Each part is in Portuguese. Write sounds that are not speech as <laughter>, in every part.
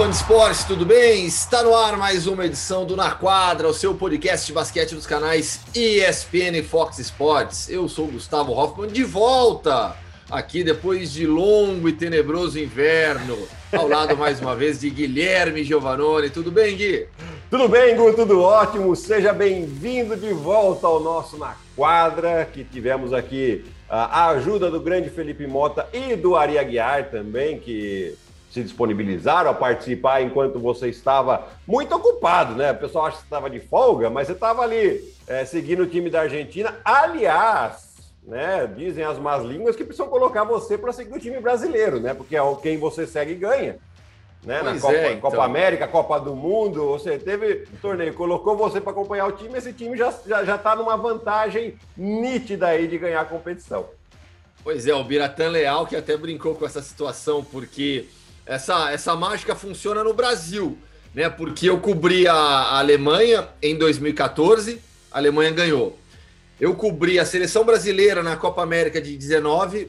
fã de esporte, tudo bem? Está no ar mais uma edição do Na Quadra, o seu podcast de basquete dos canais ESPN e Fox Sports. Eu sou Gustavo Hoffman, de volta aqui depois de longo e tenebroso inverno, ao lado mais uma vez de Guilherme Giovanoni. Tudo bem, Gui? Tudo bem, Gu? Tudo ótimo. Seja bem-vindo de volta ao nosso Na Quadra, que tivemos aqui a ajuda do grande Felipe Mota e do Ari Aguiar também, que se disponibilizaram a participar enquanto você estava muito ocupado, né? O pessoal acha que estava de folga, mas você estava ali é, seguindo o time da Argentina. Aliás, né? Dizem as más línguas que precisam colocar você para seguir o time brasileiro, né? Porque é quem você segue ganha. Né? Na Copa, é, então. Copa, América, Copa do Mundo, você teve torneio, colocou você para acompanhar o time, esse time já está já, já numa vantagem nítida aí de ganhar a competição. Pois é, o Biratan Leal que até brincou com essa situação, porque essa, essa mágica funciona no Brasil, né? Porque eu cobri a, a Alemanha em 2014, a Alemanha ganhou. Eu cobri a seleção brasileira na Copa América de 19,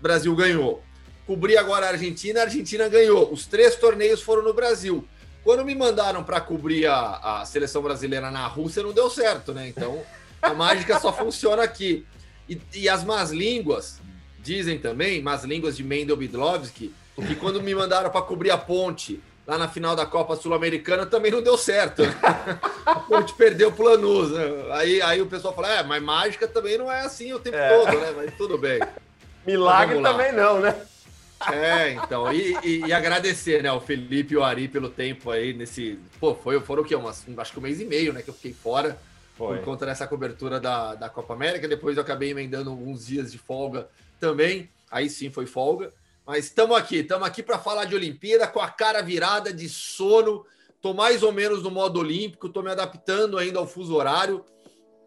Brasil ganhou. Cobri agora a Argentina, a Argentina ganhou. Os três torneios foram no Brasil. Quando me mandaram para cobrir a, a seleção brasileira na Rússia, não deu certo, né? Então a mágica só funciona aqui. E, e as más línguas dizem também, más línguas de Mendel Bidlovski, que quando me mandaram para cobrir a ponte lá na final da Copa Sul-Americana também não deu certo. a ponte perdeu pro Lanús. Né? Aí, aí o pessoal fala: é, mas mágica também não é assim o tempo é. todo, né? Mas tudo bem. Milagre então, também não, né? É, então, e, e, e, agradecer, né, o Felipe e o Ari pelo tempo aí nesse. Pô, foi, foram o quê? Umas, acho que um mês e meio, né, que eu fiquei fora foi. por conta dessa cobertura da, da Copa América. Depois eu acabei emendando alguns dias de folga também. Aí sim foi folga. Mas estamos aqui, estamos aqui para falar de Olimpíada com a cara virada de sono. Estou mais ou menos no modo olímpico, estou me adaptando ainda ao fuso horário.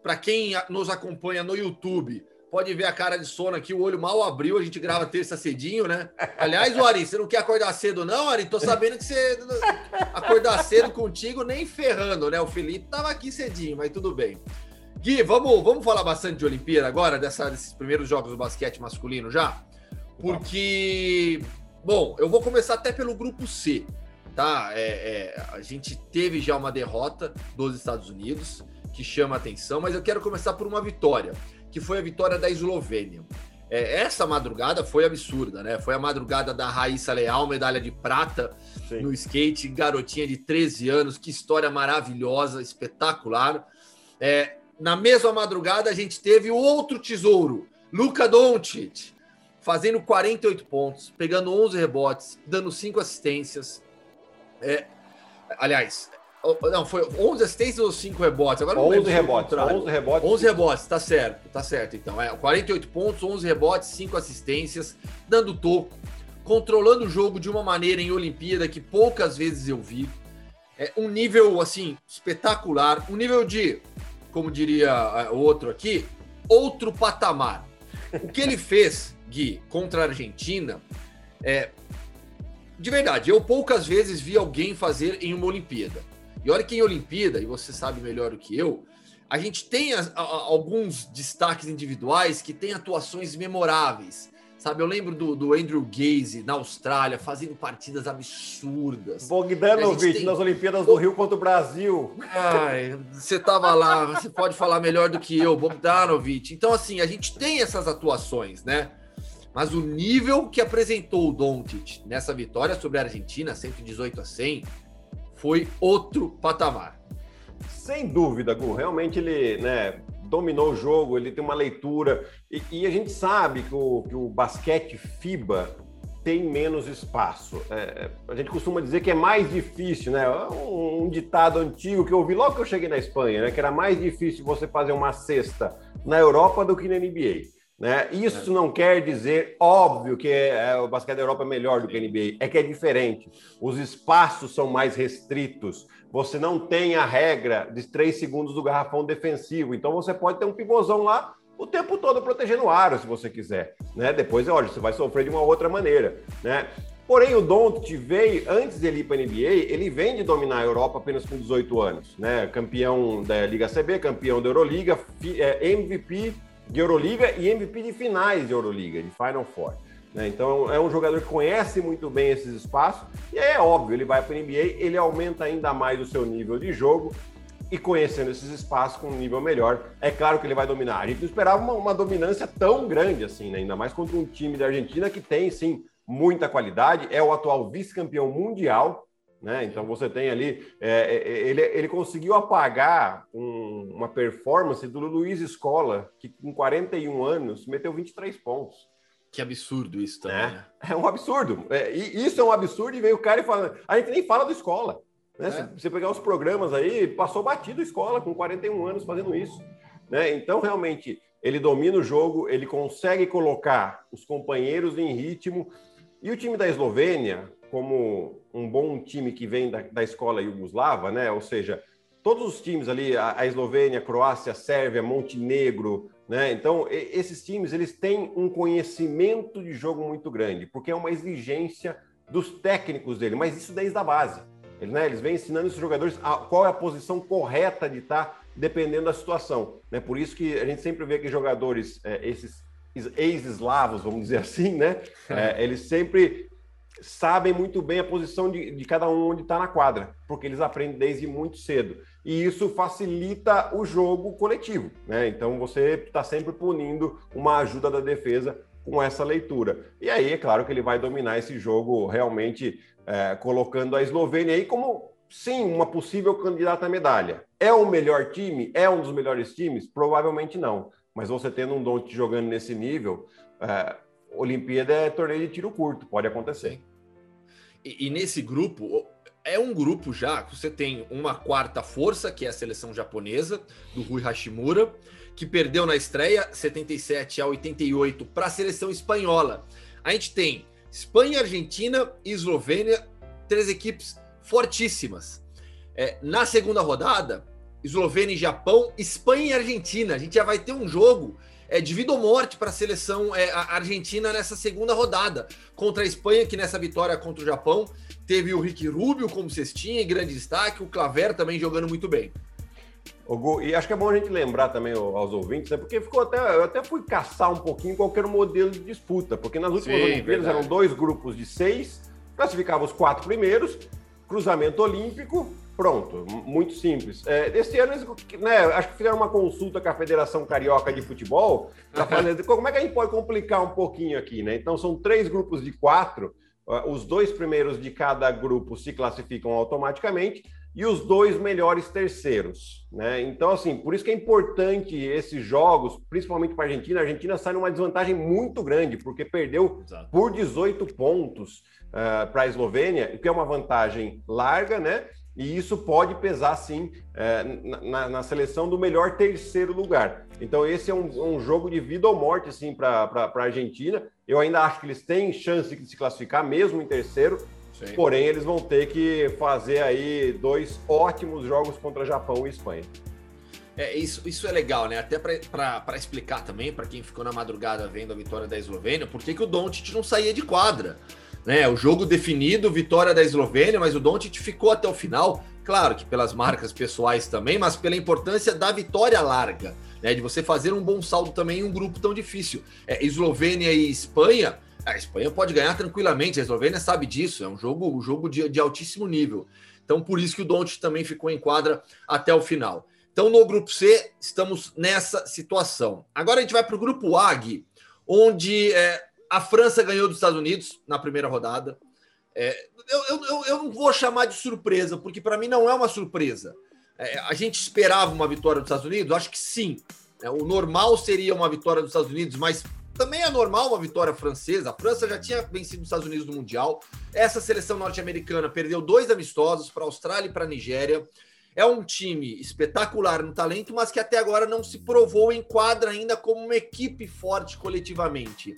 Para quem nos acompanha no YouTube, pode ver a cara de sono aqui, o olho mal abriu, a gente grava terça cedinho, né? Aliás, o Ari, você não quer acordar cedo, não, Ari? Tô sabendo que você <laughs> acordar cedo contigo, nem ferrando, né? O Felipe tava aqui cedinho, mas tudo bem. Gui, vamos, vamos falar bastante de Olimpíada agora, dessa, desses primeiros jogos do basquete masculino já? Porque, bom, eu vou começar até pelo grupo C, tá? É, é, a gente teve já uma derrota dos Estados Unidos, que chama atenção, mas eu quero começar por uma vitória, que foi a vitória da Eslovênia. É, essa madrugada foi absurda, né? Foi a madrugada da Raíssa Leal, medalha de prata Sim. no skate, garotinha de 13 anos, que história maravilhosa, espetacular. É, na mesma madrugada, a gente teve outro tesouro, Luka Doncic, fazendo 48 pontos, pegando 11 rebotes, dando 5 assistências. É, aliás, não, foi 11 assistências ou 5 rebotes? Agora 11 rebotes, 11 rebotes. 11 rebotes, tá certo, tá certo então. É, 48 pontos, 11 rebotes, 5 assistências, dando toco, controlando o jogo de uma maneira em Olimpíada que poucas vezes eu vi. É um nível assim espetacular, um nível de, como diria é, o outro aqui, outro patamar. O que ele <laughs> fez Gui, contra a Argentina, é, de verdade, eu poucas vezes vi alguém fazer em uma Olimpíada. E olha que em Olimpíada, e você sabe melhor do que eu, a gente tem a, a, alguns destaques individuais que têm atuações memoráveis. Sabe, eu lembro do, do Andrew Gaze na Austrália fazendo partidas absurdas. Bogdanovic tem... nas Olimpíadas do Rio contra o Brasil. Ai, você estava lá, você pode falar melhor do que eu, Bogdanovic. Então, assim, a gente tem essas atuações, né? Mas o nível que apresentou o Doncic nessa vitória sobre a Argentina, 118 a 100, foi outro patamar. Sem dúvida, Gu. Realmente ele né, dominou o jogo, ele tem uma leitura. E, e a gente sabe que o, que o basquete FIBA tem menos espaço. É, é, a gente costuma dizer que é mais difícil, né? Um, um, ditado antigo que eu ouvi logo que eu cheguei na Espanha, né? Que era mais difícil você fazer uma cesta na Europa do que na NBA. Né? Isso é. não quer dizer, óbvio, que é, o basquete da Europa é melhor do que a NBA, é que é diferente. Os espaços são mais restritos. Você não tem a regra de três segundos do garrafão defensivo. Então você pode ter um pivôzão lá o tempo todo protegendo o aro, se você quiser. Né? Depois, olha, você vai sofrer de uma outra maneira. Né? Porém, o Doncic veio, antes dele ir para a NBA, ele vem de dominar a Europa apenas com 18 anos. Né? Campeão da Liga CB, campeão da Euroliga, MVP de Euroliga e MVP de finais de Euroliga, de Final Four. Né? Então é um jogador que conhece muito bem esses espaços e é óbvio, ele vai para o NBA, ele aumenta ainda mais o seu nível de jogo e conhecendo esses espaços com um nível melhor, é claro que ele vai dominar. A gente não esperava uma, uma dominância tão grande assim, né? ainda mais contra um time da Argentina que tem sim muita qualidade, é o atual vice-campeão mundial, né? Então você tem ali, é, é, ele, ele conseguiu apagar um, uma performance do Luiz Escola, que com 41 anos meteu 23 pontos. Que absurdo isso também. É, né? é um absurdo. É, isso é um absurdo e veio o cara e fala. A gente nem fala do escola. Né? É. Se você pegar os programas aí, passou batido escola com 41 anos fazendo isso. Né? Então, realmente, ele domina o jogo, ele consegue colocar os companheiros em ritmo. E o time da Eslovênia, como um bom time que vem da, da escola Yugoslava, né? Ou seja, todos os times ali, a, a Eslovênia, a Croácia, a Sérvia, Montenegro, né? Então, esses times eles têm um conhecimento de jogo muito grande, porque é uma exigência dos técnicos dele, mas isso desde a base. Eles, né, eles vêm ensinando esses jogadores a, qual é a posição correta de estar dependendo da situação. Né? Por isso que a gente sempre vê que jogadores, é, esses ex-eslavos, vamos dizer assim, né? <laughs> É, eles sempre sabem muito bem a posição de, de cada um onde está na quadra, porque eles aprendem desde muito cedo e isso facilita o jogo coletivo, né? Então você está sempre punindo uma ajuda da defesa com essa leitura. E aí, é claro que ele vai dominar esse jogo realmente é, colocando a Eslovênia aí como sim uma possível candidata à medalha. É o melhor time? É um dos melhores times? Provavelmente não. Mas você tendo um Don't jogando nesse nível, é, Olimpíada é torneio de tiro curto, pode acontecer. E, e nesse grupo, é um grupo já que você tem uma quarta força, que é a seleção japonesa, do Rui Hashimura, que perdeu na estreia 77 a 88 para a seleção espanhola. A gente tem Espanha, Argentina e Eslovênia, três equipes fortíssimas. É, na segunda rodada, Eslovênia e Japão, Espanha e Argentina. A gente já vai ter um jogo é, de vida ou morte para a seleção é, argentina nessa segunda rodada. Contra a Espanha, que nessa vitória contra o Japão teve o Rick Rubio como cestinha grande destaque, o Claver também jogando muito bem. E acho que é bom a gente lembrar também aos ouvintes, né? porque ficou até, eu até fui caçar um pouquinho qualquer modelo de disputa, porque nas últimas Sim, Olimpíadas eram dois grupos de seis, classificava os quatro primeiros, cruzamento olímpico, Pronto, muito simples. É, esse ano, né, acho que fizeram uma consulta com a Federação Carioca de Futebol para fazer como é que a gente pode complicar um pouquinho aqui, né? Então, são três grupos de quatro, os dois primeiros de cada grupo se classificam automaticamente e os dois melhores terceiros, né? Então, assim, por isso que é importante esses jogos, principalmente para a Argentina. A Argentina sai numa desvantagem muito grande, porque perdeu Exato. por 18 pontos uh, para a Eslovênia, que é uma vantagem larga, né? e isso pode pesar sim é, na, na, seleção do melhor terceiro lugar. Então esse é um, um jogo de vida ou morte assim para a Argentina. Eu ainda acho que eles têm chance de se classificar mesmo em terceiro. Sim. Porém, eles vão ter que fazer aí dois ótimos jogos contra Japão e Espanha. É, isso, isso é legal, né? Até para explicar também, para quem ficou na madrugada vendo a vitória da Eslovênia, por que, que o Doncic não saía de quadra. Né, o jogo definido, vitória da Eslovênia, mas o Doncic ficou até o final. Claro que pelas marcas pessoais também, mas pela importância da vitória larga, né, de você fazer um bom saldo também em um grupo tão difícil. É, Eslovênia e Espanha, a Espanha pode ganhar tranquilamente, a Eslovênia sabe disso, é um jogo, um jogo de, de altíssimo nível. Então, por isso que o Doncic também ficou em quadra até o final. Então, no grupo C, estamos nessa situação. Agora a gente vai para o grupo A, Gui, onde é, a França ganhou dos Estados Unidos na primeira rodada. É, eu, eu, eu, não vou chamar de surpresa, porque para mim não é uma surpresa. É, a gente esperava uma vitória dos Estados Unidos? Acho que sim. É, o normal seria uma vitória dos Estados Unidos, mas também é normal uma vitória francesa. A França já tinha vencido os Estados Unidos no Mundial. Essa seleção norte-americana perdeu dois amistosos para a Austrália e para a Nigéria. É um time espetacular no talento, mas que até agora não se provou em quadra ainda como uma equipe forte coletivamente.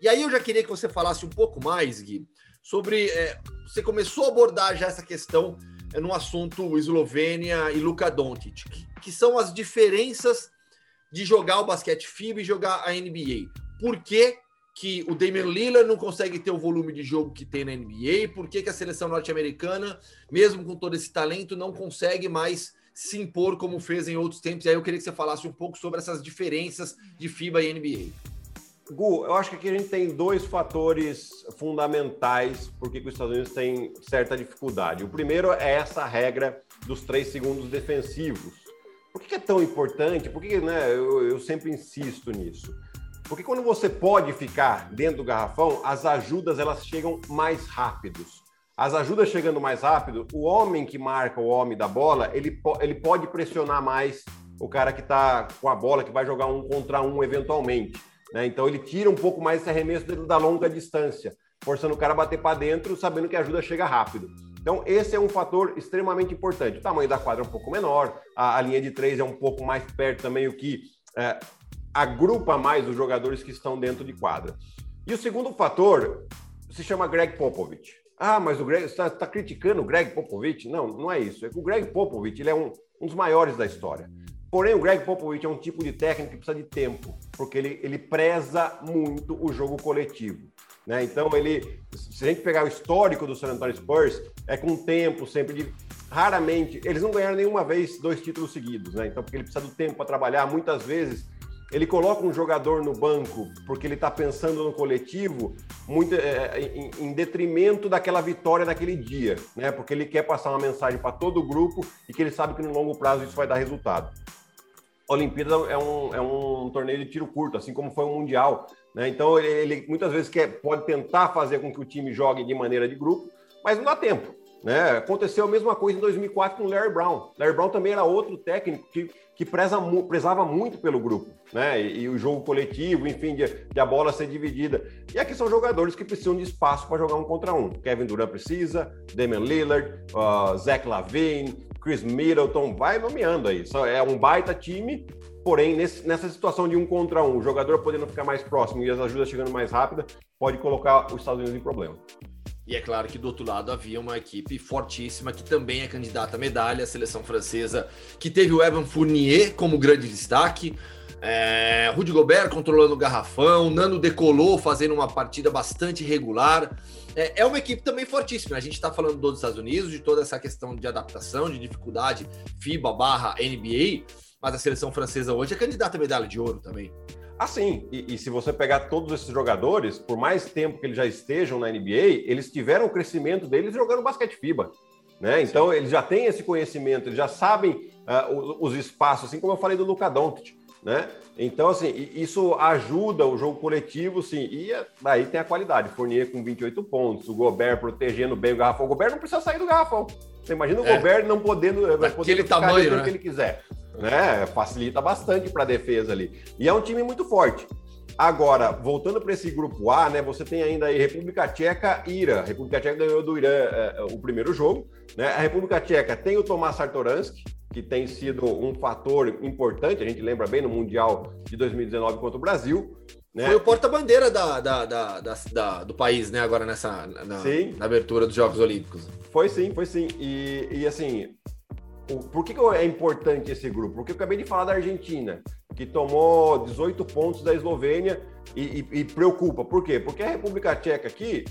E aí eu já queria que você falasse um pouco mais, Gui, sobre. É, você começou a abordar já essa questão é, no assunto Eslovênia e Luka Doncic, que, que são as diferenças de jogar o basquete FIBA e jogar a NBA. Por que, que o Damian Lillard não consegue ter o volume de jogo que tem na NBA? Por que, que a seleção norte-americana, mesmo com todo esse talento, não consegue mais se impor como fez em outros tempos? E aí eu queria que você falasse um pouco sobre essas diferenças de FIBA e NBA. Gu, eu acho que aqui a gente tem dois fatores fundamentais por que os Estados Unidos têm certa dificuldade. O primeiro é essa regra dos três segundos defensivos. Por que é tão importante? Por que né, eu, eu sempre insisto nisso? Porque quando você pode ficar dentro do garrafão, as ajudas elas chegam mais rápidos. As ajudas chegando mais rápido, o homem que marca o homem da bola, ele, ele pode pressionar mais o cara que está com a bola, que vai jogar um contra um eventualmente. Né? Então ele tira um pouco mais esse arremesso da longa distância, forçando o cara a bater para dentro, sabendo que a ajuda chega rápido. Então, esse é um fator extremamente importante. O tamanho da quadra é um pouco menor, a, a linha de três é um pouco mais perto também, o que é, agrupa mais os jogadores que estão dentro de quadra. E o segundo fator se chama Greg Popovich. Ah, mas o Greg, está tá criticando o Greg Popovich? Não, não é isso. É que o Greg Popovich ele é um, um dos maiores da história. Porém, o Greg Popovich é um tipo de técnico que precisa de tempo, porque ele, ele preza muito o jogo coletivo. Né? Então, ele, se a gente pegar o histórico do San Antonio Spurs, é com tempo, sempre de. Raramente, eles não ganharam nenhuma vez dois títulos seguidos, né? Então, porque ele precisa do tempo para trabalhar, muitas vezes ele coloca um jogador no banco porque ele está pensando no coletivo muito é, em, em, detrimento daquela vitória naquele dia, né? Porque ele quer passar uma mensagem para todo o grupo e que ele sabe que no longo prazo isso vai dar resultado. Olimpíada é um, é um torneio de tiro curto, assim como foi o Mundial. Né? Então, ele, ele muitas vezes quer, pode tentar fazer com que o time jogue de maneira de grupo, mas não dá tempo. Né? Aconteceu a mesma coisa em 2004 com o Larry Brown. Larry Brown também era outro técnico que, que preza, prezava muito pelo grupo, né? E, e o jogo coletivo, enfim, de, de, a bola ser dividida. E aqui são jogadores que precisam de espaço para jogar um contra um. Kevin Durant precisa, Damian Lillard, uh, Zach Lavine, Chris Middleton, vai nomeando aí. É um baita time, porém, nesse, nessa situação de um contra um, o jogador podendo ficar mais próximo e as ajudas chegando mais rápida, pode colocar os Estados Unidos em problema. E é claro que do outro lado havia uma equipe fortíssima que também é candidata à medalha, a seleção francesa, que teve o Evan Fournier como grande destaque, é, Rudy Gobert controlando o garrafão, Nano decolou fazendo uma partida bastante regular. É, é uma equipe também fortíssima. A gente está falando dos Estados Unidos, de toda essa questão de adaptação, de dificuldade FIBA barra NBA, mas a seleção francesa hoje é candidata à medalha de ouro também. Assim, e, e, se você pegar todos esses jogadores, por mais tempo que eles já estejam na NBA, eles tiveram o crescimento deles jogando basquete FIBA. Né? Então, Sim. eles já têm esse conhecimento, eles já sabem uh, os, espaços, assim como eu falei do Luka Doncic. Né? Então, assim, isso ajuda o jogo coletivo, sim. E aí tem a qualidade. Fournier com 28 pontos, o Gobert protegendo bem o garrafão. O Gobert não precisa sair do garrafão. Você imagina o é. Gobert não podendo, eh, podendo tamanho, né? que ele quiser né? Facilita bastante para a defesa ali. E é um time muito forte. Agora, voltando para esse grupo A, né? Você tem ainda aí República Tcheca e Irã. A República Tcheca ganhou do Irã é, o primeiro jogo, né? A República Tcheca tem o Tomás Sartoransky, que tem sido um fator importante, a gente lembra bem no Mundial de 2019 contra o Brasil. Né? Foi o porta-bandeira da, da, da, da, do país, né? Agora nessa na, na, abertura dos Jogos Olímpicos. Foi sim, foi sim. E, e assim, por que, que é importante esse grupo? Porque eu acabei de falar da Argentina, que tomou 18 pontos da Eslovênia e, e, e, preocupa. Por quê? Porque a República Tcheca aqui,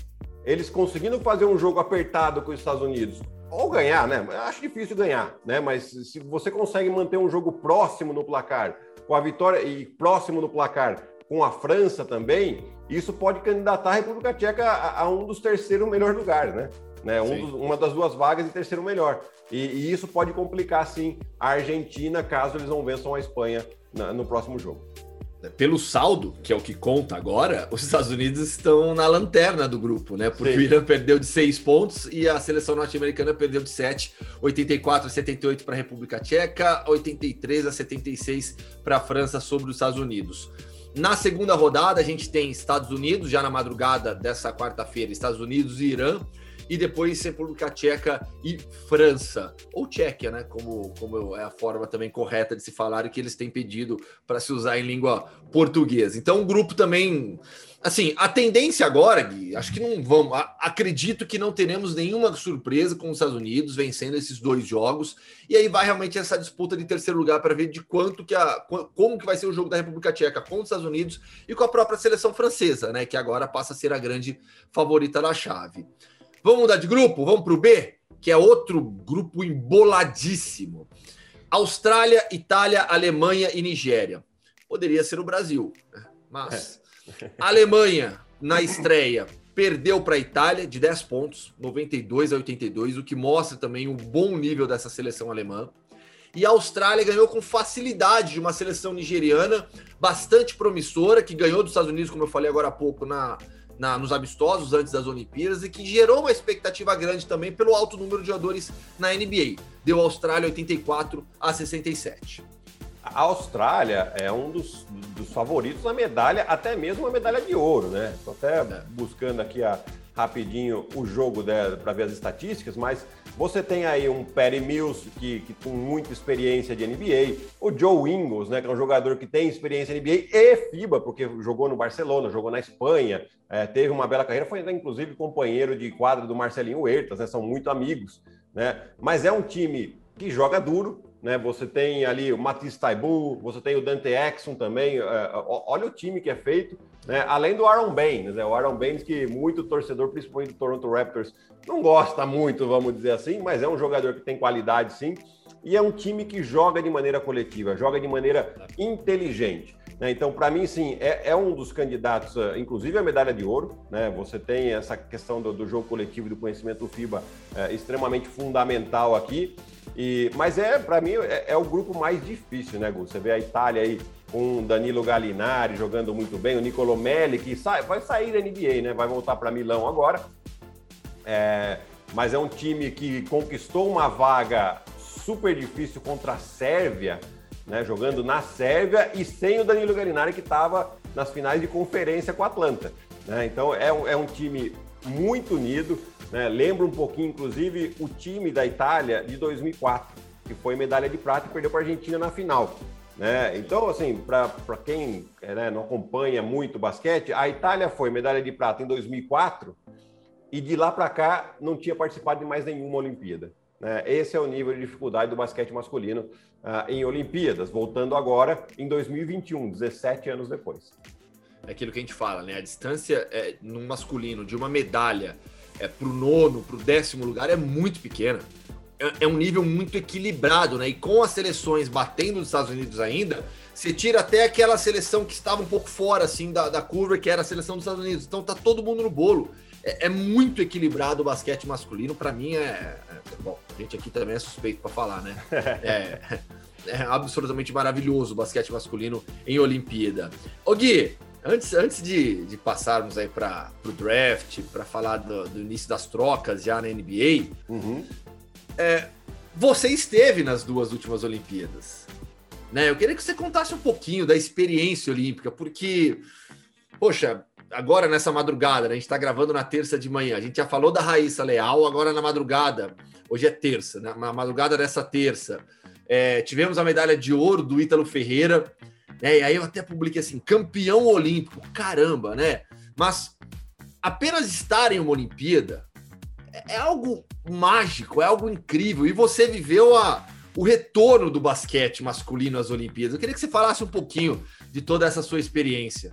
eles conseguindo fazer um jogo apertado com os Estados Unidos, ou ganhar, né? Acho difícil ganhar, né? Mas se você consegue manter um jogo próximo no placar, com a vitória e próximo no placar com a França também, isso pode candidatar a República Tcheca a, a um dos terceiros melhores lugares, né? Né? Um dos, uma das duas vagas e terceiro melhor. E, e, isso pode complicar, sim, a Argentina caso eles não vençam a Espanha na, no próximo jogo. Pelo saldo, que é o que conta agora, os Estados Unidos estão na lanterna do grupo, né? Porque sim. o Irã perdeu de seis pontos e a seleção norte-americana perdeu de sete, 84 a 78 para a República Tcheca, 83 a 76 para a França sobre os Estados Unidos. Na segunda rodada, a gente tem Estados Unidos, já na madrugada dessa quarta-feira, Estados Unidos e Irã e depois República Tcheca e França, ou Tchequia, né? Como, como é a forma também correta de se falar e que eles têm pedido para se usar em língua portuguesa. Então, o grupo também. Assim, a tendência agora, Gui, acho que não vamos. Acredito que não teremos nenhuma surpresa com os Estados Unidos vencendo esses dois jogos. E aí vai realmente essa disputa de terceiro lugar para ver de quanto que a. como que vai ser o jogo da República Tcheca com os Estados Unidos e com a própria seleção francesa, né? Que agora passa a ser a grande favorita da chave. Vamos mudar de grupo? Vamos para o B, que é outro grupo emboladíssimo. Austrália, Itália, Alemanha e Nigéria. Poderia ser o Brasil, né? mas <laughs> Alemanha, na estreia, perdeu para a Itália de 10 pontos, 92 a 82, o que mostra também o bom nível dessa seleção alemã. E a Austrália ganhou com facilidade de uma seleção nigeriana bastante promissora, que ganhou dos Estados Unidos, como eu falei agora há pouco, na, na, nos amistosos antes das Olimpíadas e que gerou uma expectativa grande também pelo alto número de jogadores na NBA. Deu a Austrália 84 a 67. A Austrália é um dos, dos favoritos na medalha, até mesmo a medalha de ouro, né? Estou até é. buscando aqui a, rapidinho o jogo para ver as estatísticas, mas você tem aí um Perry Mills, que, que tem muita experiência de NBA, o Joe Ingles, né, que é um jogador que tem experiência NBA e FIBA, porque jogou no Barcelona, jogou na Espanha, é, teve uma bela carreira, foi inclusive companheiro de quadra do Marcelinho Huertas, né, são muito amigos, né, mas é um time que joga duro, né? Você tem ali o Matisse Taibu, você tem o Dante Exxon também. É, olha o time que é feito, né? Além do Aaron Baines, né? O Aaron Baines que muito torcedor, principalmente do Toronto Raptors, não gosta muito, vamos dizer assim, mas é um jogador que tem qualidade, sim. E é um time que joga de maneira coletiva, joga de maneira inteligente. Né? Então, para mim, sim, é, é, um dos candidatos, uh, inclusive a medalha de ouro. Né? Você tem essa questão do, do jogo coletivo e do conhecimento FIBA uh, extremamente fundamental aqui. E, mas é, para mim, é, é, o grupo mais difícil, né, Gu? Você vê a Itália aí com Danilo Gallinari jogando muito bem, o Nicolo Melli, que sai, vai sair da NBA, né? Vai voltar para Milão agora. É, mas é um time que conquistou uma vaga super difícil contra a Sérvia, né? Jogando na Sérvia e sem o Danilo Gallinari, que estava nas finais de conferência com a Atlanta. Né? Então é é um time muito unido. Né? Lembra um pouquinho, inclusive, o time da Itália de 2004, que foi medalha de prata e perdeu para a Argentina na final. Né? Então, assim, para quem né, não acompanha muito basquete, a Itália foi medalha de prata em 2004 e de lá para cá não tinha participado de mais nenhuma Olimpíada. Né? Esse é o nível de dificuldade do basquete masculino uh, em Olimpíadas, voltando agora em 2021, 17 anos depois. É aquilo que a gente fala, né? A distância é, no masculino de uma medalha é, para o nono, para o décimo lugar é muito pequena. É, é, um nível muito equilibrado, né? E com as seleções batendo nos Estados Unidos ainda, você tira até aquela seleção que estava um pouco fora assim da, da curva, que era a seleção dos Estados Unidos. Então tá todo mundo no bolo. É, é muito equilibrado o basquete masculino. Para mim é, é, Bom, a gente aqui também é suspeito para falar, né? <laughs> É, é absolutamente maravilhoso o basquete masculino em Olimpíada. Ô Gui, Antes, antes de, de passarmos aí para o draft, para falar do, do, início das trocas já na NBA, uhum. é, você esteve nas duas últimas Olimpíadas. Né? Eu queria que você contasse um pouquinho da experiência olímpica, porque, poxa, agora nessa madrugada, né, a gente está gravando na terça de manhã, a gente já falou da Raíssa Leal, agora na madrugada, hoje é terça, na madrugada dessa terça, é, tivemos a medalha de ouro do Ítalo Ferreira. Né? E aí eu até publiquei assim, campeão olímpico, caramba, né? Mas apenas estar em uma Olimpíada é, é algo mágico, é algo incrível. E você viveu a, o retorno do basquete masculino às Olimpíadas. Eu queria que você falasse um pouquinho de toda essa sua experiência.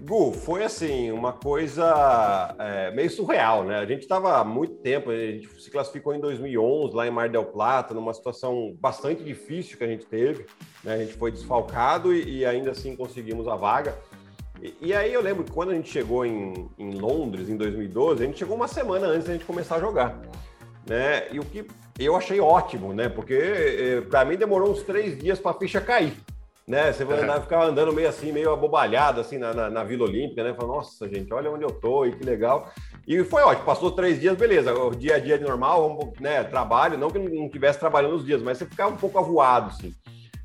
Gu, foi assim, uma coisa é, meio surreal, né? A gente estava há muito tempo, a gente se classificou em 2011 lá em Mar del Plata, numa situação bastante difícil que a gente teve, né? A gente foi desfalcado e, e ainda assim conseguimos a vaga. E, e, aí eu lembro que quando a gente chegou em, em Londres, em 2012, a gente chegou uma semana antes da gente começar a jogar, né? E o que eu achei ótimo, né? Porque eh, para mim demorou uns três dias para a ficha cair né? Você vai andar, ficar andando meio assim, meio abobalhado assim na, na, na Vila Olímpica, né? Fala, nossa, gente, olha onde eu tô e que legal. E foi ótimo, passou três dias, beleza. O dia a dia de normal, né? Trabalho, não que não estivesse trabalhando os dias, mas você ficava um pouco avoado, assim.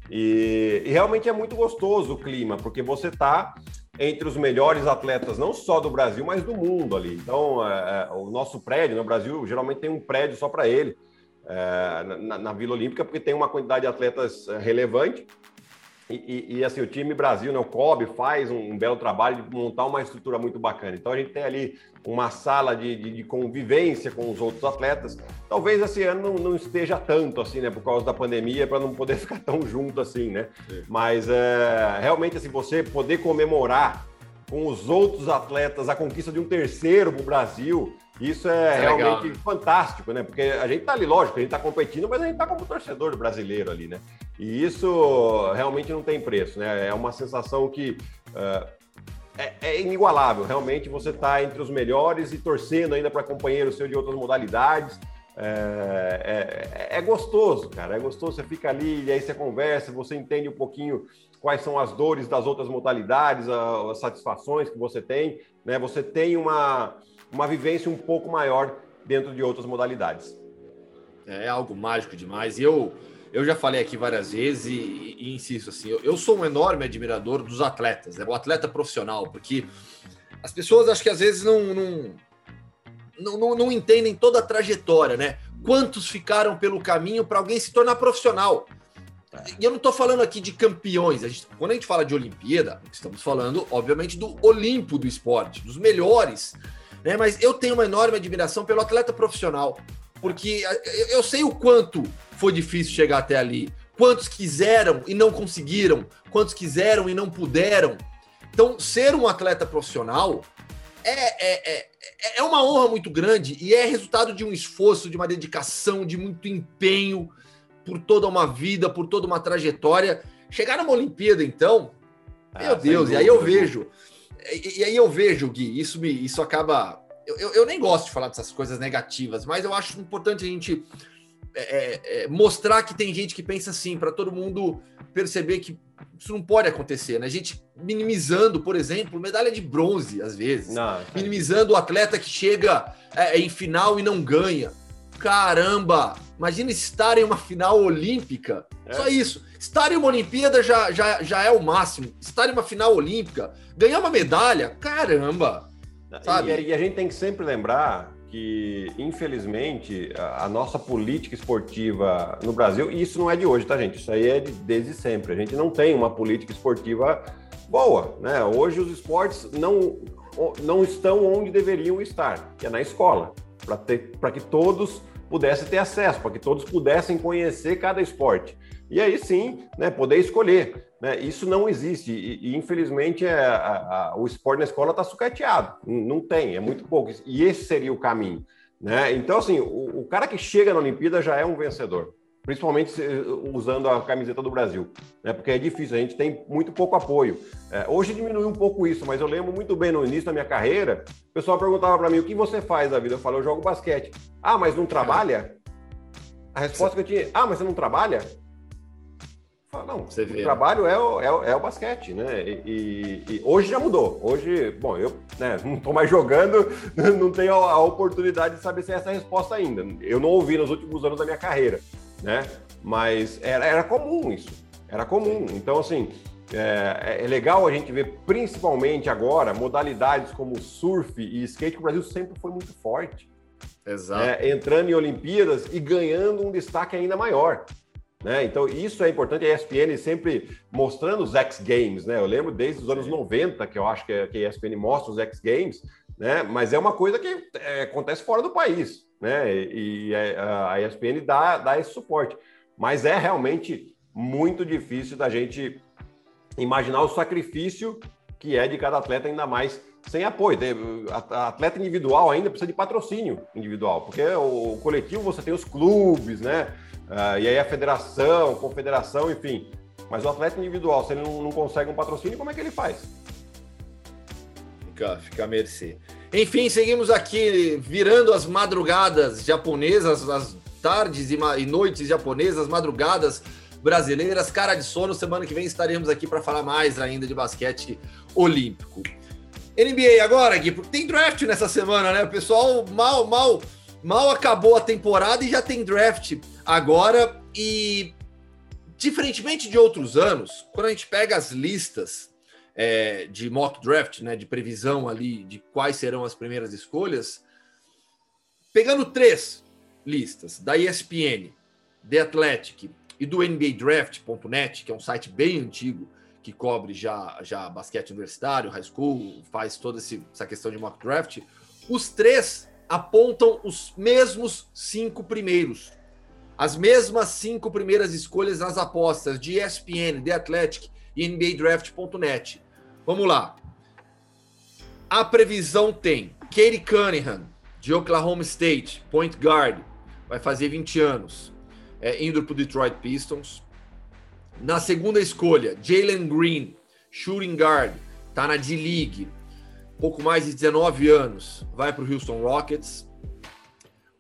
E, e, realmente é muito gostoso o clima, porque você tá entre os melhores atletas, não só do Brasil, mas do mundo ali. Então, é, é o nosso prédio no Brasil geralmente tem um prédio só para ele. É, na, na, Vila Olímpica, porque tem uma quantidade de atletas é, relevante e, e, e, assim, o time Brasil, né, o COB, faz um, um, belo trabalho de montar uma estrutura muito bacana. Então a gente tem ali uma sala de, de, de convivência com os outros atletas. Talvez esse ano não, não, esteja tanto assim, né? Por causa da pandemia, para não poder <laughs> ficar tão junto assim, né? Sim. Mas é, realmente, assim, você poder comemorar com os outros atletas a conquista de um terceiro para o Brasil isso é, é realmente legal. fantástico, né? Porque a gente tá ali, lógico, a gente tá competindo, mas a gente tá como torcedor brasileiro ali, né? E isso realmente não tem preço, né? É uma sensação que uh, é, é inigualável. Realmente você está entre os melhores e torcendo ainda para companheiro seu de outras modalidades. É, é, é, gostoso, cara. É gostoso. Você fica ali e aí você conversa, você entende um pouquinho quais são as dores das outras modalidades, as satisfações que você tem. Né? Você tem uma, uma vivência um pouco maior dentro de outras modalidades. É algo mágico demais. E eu, eu já falei aqui várias vezes e, e insisto assim, eu, eu, sou um enorme admirador dos atletas, né? o atleta profissional, porque as pessoas acho que às vezes não, não, não, não, não entendem toda a trajetória, né? Quantos ficaram pelo caminho para alguém se tornar profissional? E eu não estou falando aqui de campeões. A gente, quando a gente fala de Olimpíada, estamos falando, obviamente, do Olimpo do esporte, dos melhores. Né? Mas eu tenho uma enorme admiração pelo atleta profissional, porque eu sei o quanto foi difícil chegar até ali. Quantos quiseram e não conseguiram, quantos quiseram e não puderam. Então, ser um atleta profissional é, é, é, é uma honra muito grande e é resultado de um esforço, de uma dedicação, de muito empenho por toda uma vida, por toda uma trajetória. Chegar numa Olimpíada, então, ah, meu Deus, e aí eu vejo. E, e, aí eu vejo, Gui, isso me isso acaba. Eu, eu, eu, nem gosto de falar dessas coisas negativas, mas eu acho importante a gente é, é, é, mostrar que tem gente que pensa assim, para todo mundo perceber que isso não pode acontecer, né? A gente minimizando, por exemplo, medalha de bronze, às vezes. Não, minimizando o atleta que chega é, em final e não ganha. Caramba! Imagina estar em uma final olímpica. É. Só isso. Estar em uma Olimpíada já, já, já é o máximo. Estar em uma final olímpica, ganhar uma medalha, caramba! Sabe? E, e a gente tem que sempre lembrar que, infelizmente, a, a, nossa política esportiva no Brasil, e isso não é de hoje, tá, gente? Isso aí é de, desde sempre. A gente não tem uma política esportiva boa, né? Hoje os esportes não, não estão onde deveriam estar, que é na escola, para que todos pudessem ter acesso, para que todos pudessem conhecer cada esporte. E aí sim, né, poder escolher. Né? Isso não existe e, e infelizmente é, a, a, o esporte na escola está sucateado, não tem, é muito pouco. E esse seria o caminho. Né? Então, assim, o, o cara que chega na Olimpíada já é um vencedor principalmente usando a camiseta do Brasil, né? Porque é difícil, a gente tem muito pouco apoio. É, hoje diminuiu um pouco isso, mas eu lembro muito bem no início da minha carreira, o pessoal perguntava para mim o que você faz da vida. Eu falei, eu jogo basquete. Ah, mas não trabalha? A resposta que eu tinha, ah, mas você não trabalha? Fala, não, Você o trabalho é o, é, o, é o basquete, né? E, e, e, hoje já mudou. Hoje, bom, eu né, <laughs> não estou mais jogando, <laughs> não tenho a, a, oportunidade de saber se é essa a resposta ainda. Eu não ouvi nos últimos anos da minha carreira, né? Mas era, era comum isso, era comum. Então, assim, é, é, legal a gente ver, principalmente agora, modalidades como surf e skate, que o Brasil sempre foi muito forte. Exato. Né? Entrando em Olimpíadas e ganhando um destaque ainda maior. Né? Então, isso é importante, a ESPN sempre mostrando os X Games, né? Eu lembro desde os anos 90 que eu acho que, a ESPN mostra os X Games, né? Mas é uma coisa que é, acontece fora do país, né? E, e a ESPN dá, dá esse suporte. Mas é realmente muito difícil da gente imaginar o sacrifício que é de cada atleta, ainda mais sem apoio. A atleta individual ainda precisa de patrocínio individual, porque o coletivo você tem os clubes, né? Uh, e aí a federação, confederação, enfim. Mas o atleta individual, se ele não, consegue um patrocínio, como é que ele faz? Fica, fica à mercê. Enfim, seguimos aqui virando as madrugadas japonesas, as tardes e noites japonesas, madrugadas brasileiras, cara de sono. Semana que vem estaremos aqui para falar mais ainda de basquete olímpico. NBA agora, Gui, porque tem draft nessa semana, né? O pessoal mal, mal, mal acabou a temporada e já tem draft agora. E, diferentemente de outros anos, quando a gente pega as listas é, de mock draft, né, de previsão ali de quais serão as primeiras escolhas, pegando três listas da ESPN, The Athletic e do NBA Draft.net, que é um site bem antigo que cobre já, já basquete universitário, high school, faz toda essa questão de mock draft, os três apontam os mesmos cinco primeiros. As mesmas cinco primeiras escolhas nas apostas de ESPN, The Athletic e NBA Draft.net. Vamos lá. A previsão tem Katie Cunningham, de Oklahoma State, point guard, vai fazer 20 anos, é, indo para o Detroit Pistons. Na segunda escolha, Jalen Green, shooting guard, tá na D-League, pouco mais de 19 anos, vai para o Houston Rockets.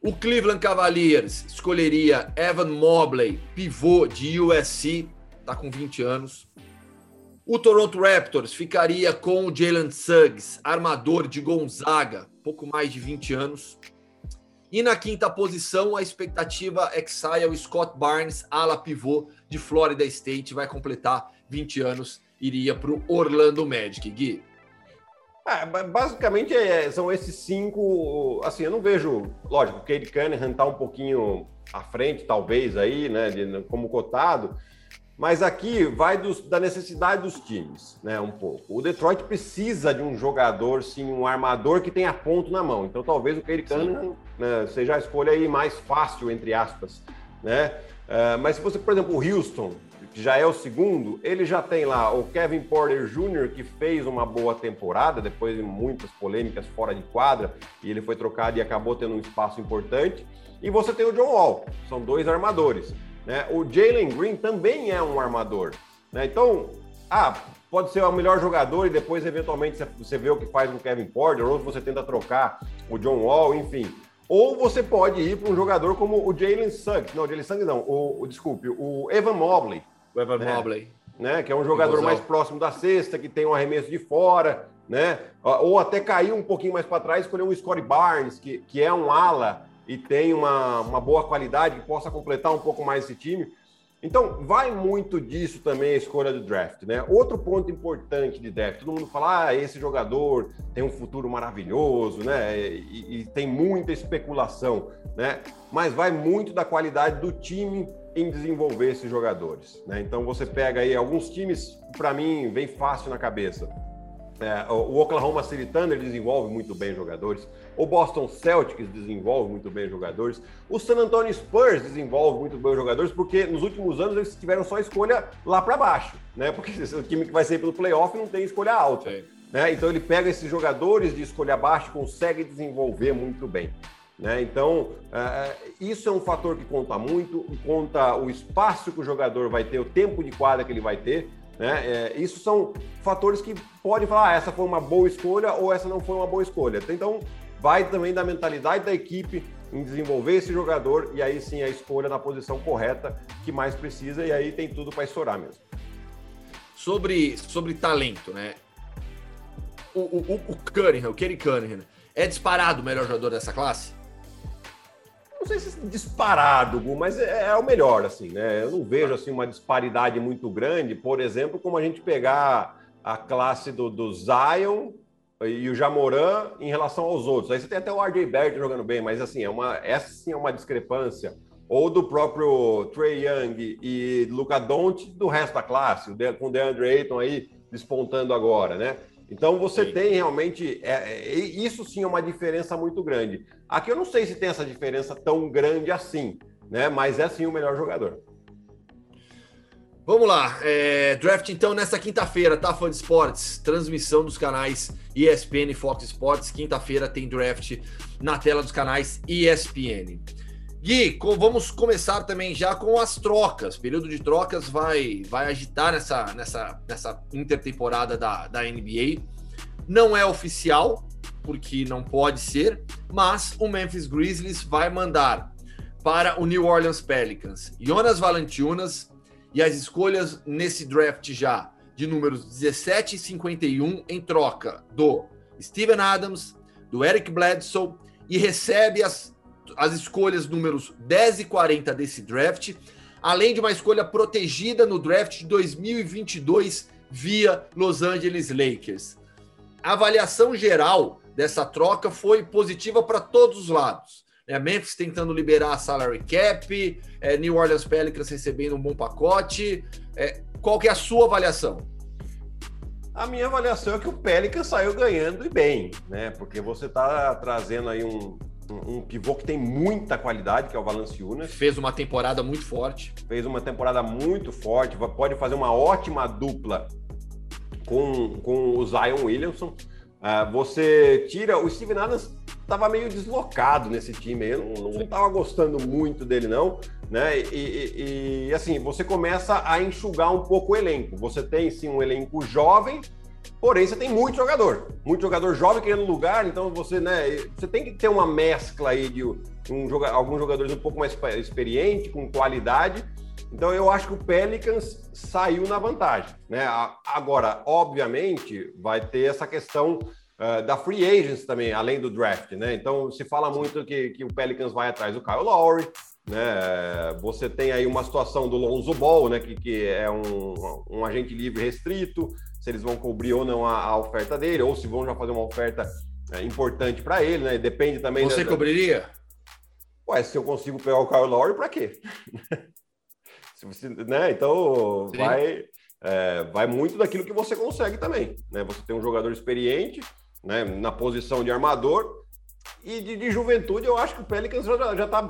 O Cleveland Cavaliers escolheria Evan Mobley, pivô de USC, tá com 20 anos. O Toronto Raptors ficaria com o Jalen Suggs, armador de Gonzaga, pouco mais de 20 anos. E na quinta posição, a expectativa é que saia o Scott Barnes, ala pivô de Florida State, vai completar 20 anos, iria para o Orlando Magic. Gui. É, basicamente é, são esses cinco. Assim, eu não vejo. Lógico, o Cade Cunningham está um pouquinho à frente, talvez, aí, né, de, como cotado. Mas aqui vai dos, da necessidade dos times, né? Um pouco. O Detroit precisa de um jogador, sim, um armador que tenha ponto na mão. Então talvez o Cade Cunningham né, seja a escolha aí mais fácil, entre aspas, né? Uh, mas se você, por exemplo, o Houston, que já é o segundo, ele já tem lá o Kevin Porter Jr., que fez uma boa temporada, depois de muitas polêmicas fora de quadra, e ele foi trocado e acabou tendo um espaço importante. E você tem o John Wall, são dois armadores. Né? O Jalen Green também é um armador. Né? Então, ah, pode ser o melhor jogador e depois, eventualmente, você vê o que faz com o Kevin Porter, ou você tenta trocar o John Wall, enfim. Ou você pode ir para um jogador como o Jalen Suggs. Não, Jalen Suggs não, o, o, desculpe, o Evan Mobley. O Evan né? Mobley. Né? Que é um jogador mais próximo da cesta, que tem um arremesso de fora, né? Ou até cair um pouquinho mais para trás, escolher um Scottie Barnes, que, que é um ala e tem uma, uma boa qualidade que possa completar um pouco mais esse time. Então, vai muito disso também a escolha do draft, né? Outro ponto importante de draft, todo mundo fala, ah, esse jogador tem um futuro maravilhoso, né? E, e, tem muita especulação, né? Mas vai muito da qualidade do time em desenvolver esses jogadores, né? Então, você pega aí alguns times, para mim, vem fácil na cabeça. É, o Oklahoma City Thunder desenvolve muito bem jogadores. O Boston Celtics desenvolve muito bem jogadores. O San Antonio Spurs desenvolve muito bem jogadores, porque nos últimos anos eles tiveram só escolha lá para baixo, né? Porque <laughs> o time que vai sair pelo playoff não tem escolha alta. Né? Então ele pega esses jogadores de escolha baixa e consegue desenvolver muito bem. Né? Então, uh, isso é um fator que conta muito, conta o espaço que o jogador vai ter, o tempo de quadra que ele vai ter. Né? É, isso são fatores que podem falar, ah, essa foi uma boa escolha ou essa não foi uma boa escolha. Então, vai também da mentalidade da equipe em desenvolver esse jogador e aí sim a escolha na posição correta que mais precisa e aí tem tudo para estourar mesmo. Sobre, sobre talento, né? O, o, o Cunningham, o Kerry Cunningham, é disparado o melhor jogador dessa classe? Não sei se disparado, mas é, é, o melhor, assim, né? Eu não vejo assim uma disparidade muito grande, por exemplo, como a gente pegar a classe do, do Zion e o Jamoran em relação aos outros. Aí você tem até o RJ Barrett jogando bem, mas assim, é uma, essa sim é uma discrepância. Ou do próprio Trey Young e Luca Doncic do resto da classe, com o DeAndre Ayton aí despontando agora, né? Então você sim. tem realmente é, é, isso sim é uma diferença muito grande. Aqui eu não sei se tem essa diferença tão grande assim, né? Mas é sim o melhor jogador. Vamos lá, é, draft então nessa quinta-feira, tá, fã de esportes? Transmissão dos canais ESPN e Fox Sports. Quinta-feira tem draft na tela dos canais ESPN. Gui, vamos começar também já com as trocas. O período de trocas vai, vai agitar nessa, nessa, nessa intertemporada da, da NBA. Não é oficial, porque não pode ser, mas o Memphis Grizzlies vai mandar para o New Orleans Pelicans Jonas Valanciunas e as escolhas nesse draft já de números 17 e 51 em troca do Steven Adams, do Eric Bledsoe e recebe as as escolhas números 10 e 40 desse draft, além de uma escolha protegida no draft de 2022 via Los Angeles Lakers. A avaliação geral dessa troca foi positiva para todos os lados. É, Memphis tentando liberar a salary cap, é, New Orleans Pelicans recebendo um bom pacote. É, qual que é a sua avaliação? A minha avaliação é que o Pelicans saiu ganhando e bem, né? Porque você está trazendo aí um, um pivô que tem muita qualidade, que é o Valanciunas. Fez uma temporada muito forte. Fez uma temporada muito forte, pode fazer uma ótima dupla com, com o Zion Williamson. Uh, você tira. O Steven Adams estava meio deslocado nesse time, eu não estava gostando muito dele, não. Né? E, e, e, assim, você começa a enxugar um pouco o elenco. Você tem sim um elenco jovem, Porém, você tem muito jogador, muito jogador jovem querendo lugar, então você, né, você tem que ter uma mescla aí de um, alguns jogadores um pouco mais experientes, com qualidade. Então, eu acho que o Pelicans saiu na vantagem, né? Agora, obviamente, vai ter essa questão uh, da free agents também, além do draft, né? Então, se fala muito que, que o Pelicans vai atrás do Kyle Lowry, né? Você tem aí uma situação do Lonzo Ball, né? Que, que é um, um agente livre restrito se eles vão cobrir ou não a, a oferta dele, ou se vão já fazer uma oferta é, importante para ele, né? Depende também. Você da, cobriria? Ué, se eu consigo pegar o Kyle Lowry, para quê? <laughs> se você, né? Então vai, é, vai muito daquilo que você consegue também, né? Você tem um jogador experiente, né? Na posição de armador e de, de juventude, eu acho que o Pelicans já, já tá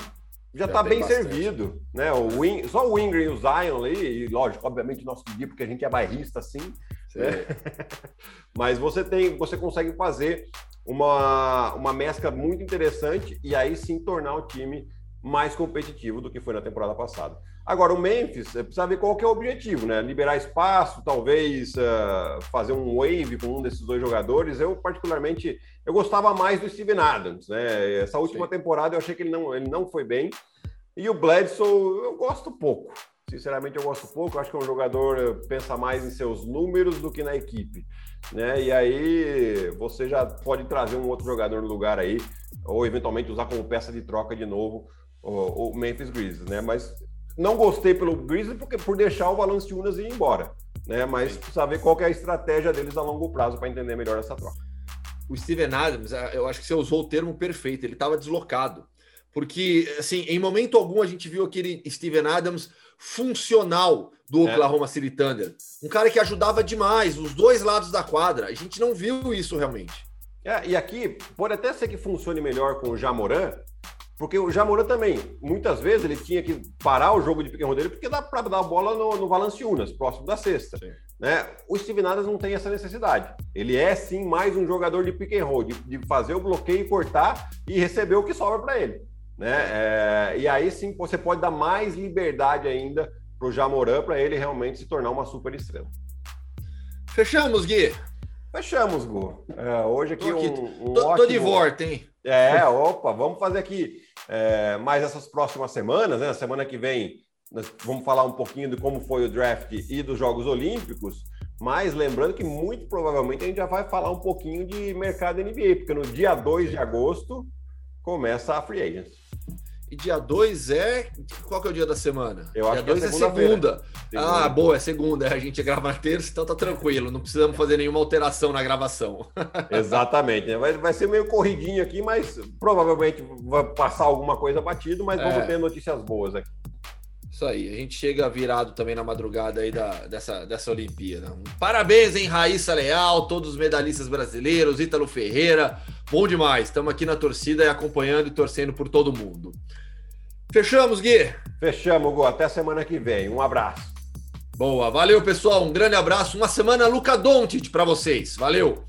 já está bem bastante. servido, né? O Wing, só o Ingram e o Zion ali, e lógico, obviamente nosso dia, porque a gente é bairrista assim, né? <laughs> Mas você tem, você consegue fazer uma, uma mescla muito interessante e aí sim tornar o time mais competitivo do que foi na temporada passada. Agora, o Memphis precisa ver qual que é o objetivo, né? Liberar espaço, talvez uh, fazer um wave com um desses dois jogadores. Eu, particularmente, eu gostava mais do Steven Adams, né? Essa última Sim. temporada eu achei que ele não, ele não foi bem. E o Bledsoe, eu gosto pouco. Sinceramente, eu gosto pouco. Eu acho que é um jogador que pensa mais em seus números do que na equipe. Né? E aí você já pode trazer um outro jogador no lugar aí, ou eventualmente usar como peça de troca de novo o, o Memphis Grizzlies, né? Mas não gostei pelo Grizzlies porque por deixar o Valanciunas ir embora, né? Mas ver qual é a estratégia deles a longo prazo para entender melhor essa troca. O Steven Adams, eu acho que você usou o termo perfeito, ele estava deslocado. Porque, assim, em momento algum a gente viu aquele Steven Adams funcional do é. Oklahoma City Thunder. Um cara que ajudava demais os dois lados da quadra. A gente não viu isso realmente. É, e aqui pode até ser que funcione melhor com o Jamoran, porque o Jamoran também, muitas vezes, ele tinha que parar o jogo de pick dele porque dá para dar a bola no, no Valanciunas, próximo da cesta. Né? O Steven Adams não tem essa necessidade. Ele é, sim, mais um jogador de pick and roll, de, de fazer o bloqueio, cortar e receber o que sobra para ele. Né? É, e aí sim você pode dar mais liberdade ainda para o Jamoran para ele realmente se tornar uma super estrela. Fechamos, Gui? Fechamos, Gu. É, hoje aqui, aqui um, um tô, ótimo... tô, de volta, hein? É, opa, vamos fazer aqui é, mais essas próximas semanas, né? Semana que vem nós vamos falar um pouquinho de como foi o draft e dos Jogos Olímpicos, mas lembrando que muito provavelmente a gente já vai falar um pouquinho de mercado NBA, porque no dia 2 de agosto começa a Free Agents. E dia 2 é. Qual que é o dia da semana? Eu dia acho que é, é segunda. segunda. Ah, boa, é segunda. A gente grava terça, então tá tranquilo. Não precisamos fazer nenhuma alteração na gravação. <laughs> Exatamente. Né? Vai, vai ser meio corridinho aqui, mas provavelmente vai passar alguma coisa batido, mas é. vamos ter notícias boas aqui. Isso aí, a gente chega virado também na madrugada aí da, dessa, dessa Olimpíada. Parabéns, hein, Raíssa Leal, todos os medalhistas brasileiros, Ítalo Ferreira, bom demais. Estamos aqui na torcida e acompanhando e torcendo por todo mundo. Fechamos, Gui? Fechamos. Até semana que vem. Um abraço. Boa, valeu, pessoal. Um grande abraço. Uma semana Luca Doncic para vocês. Valeu.